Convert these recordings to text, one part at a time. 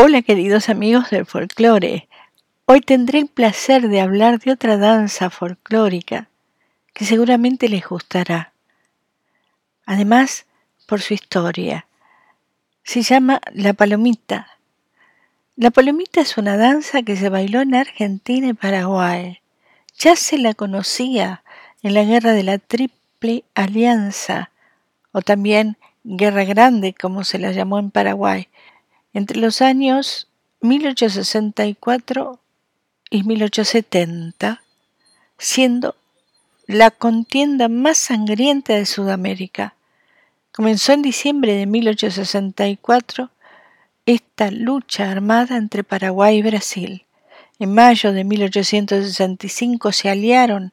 Hola queridos amigos del folclore. Hoy tendré el placer de hablar de otra danza folclórica que seguramente les gustará. Además, por su historia. Se llama La Palomita. La Palomita es una danza que se bailó en Argentina y Paraguay. Ya se la conocía en la Guerra de la Triple Alianza, o también Guerra Grande, como se la llamó en Paraguay, entre los años 1864 y 1870, siendo la contienda más sangrienta de Sudamérica. Comenzó en diciembre de 1864 esta lucha armada entre Paraguay y Brasil. En mayo de 1865 se aliaron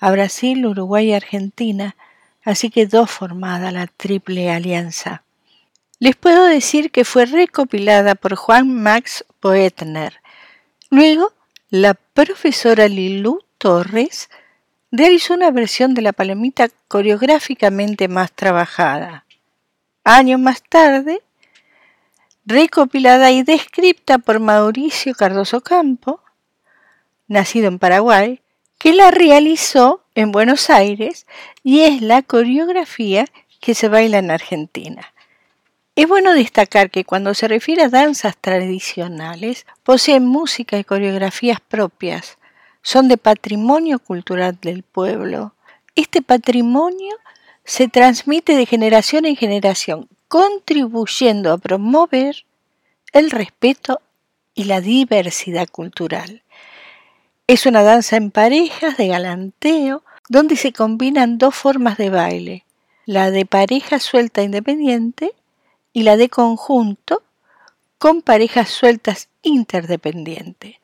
a Brasil, Uruguay y Argentina, así quedó formada la Triple Alianza. Les puedo decir que fue recopilada por Juan Max Poetner. Luego, la profesora Lilú Torres realizó una versión de la palomita coreográficamente más trabajada. Años más tarde, recopilada y descripta por Mauricio Cardoso Campo, nacido en Paraguay, que la realizó en Buenos Aires y es la coreografía que se baila en Argentina. Es bueno destacar que cuando se refiere a danzas tradicionales, poseen música y coreografías propias, son de patrimonio cultural del pueblo. Este patrimonio se transmite de generación en generación, contribuyendo a promover el respeto y la diversidad cultural. Es una danza en parejas de galanteo donde se combinan dos formas de baile, la de pareja suelta independiente y la de conjunto con parejas sueltas interdependientes.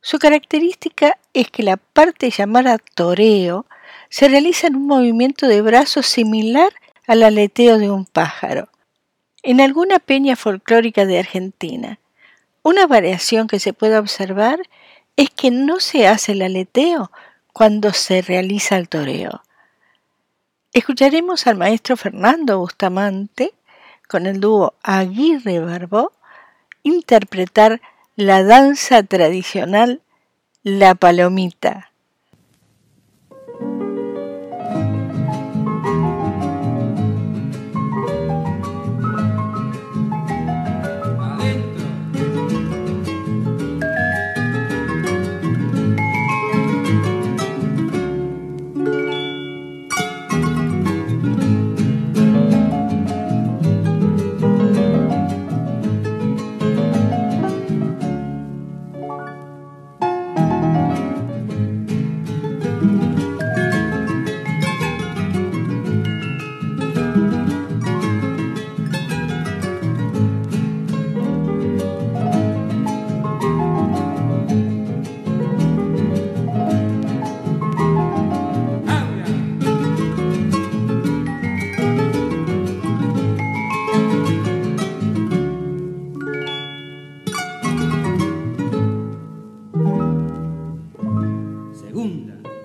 Su característica es que la parte llamada toreo se realiza en un movimiento de brazos similar al aleteo de un pájaro. En alguna peña folclórica de Argentina, una variación que se puede observar es que no se hace el aleteo cuando se realiza el toreo. Escucharemos al maestro Fernando Bustamante con el dúo Aguirre Barbó interpretar la danza tradicional La Palomita.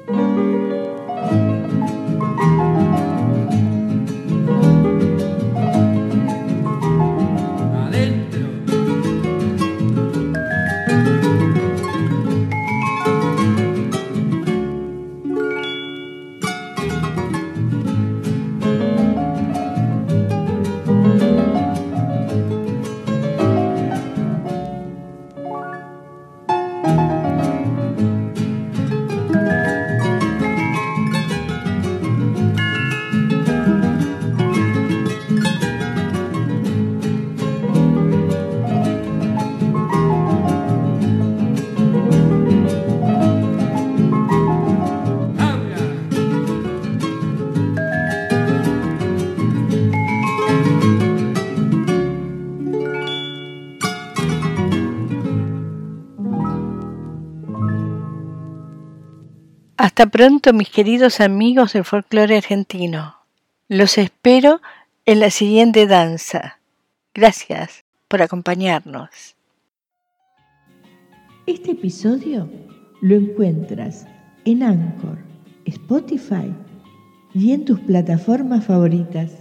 Música Hasta pronto, mis queridos amigos del folclore argentino. Los espero en la siguiente danza. Gracias por acompañarnos. Este episodio lo encuentras en Anchor, Spotify y en tus plataformas favoritas.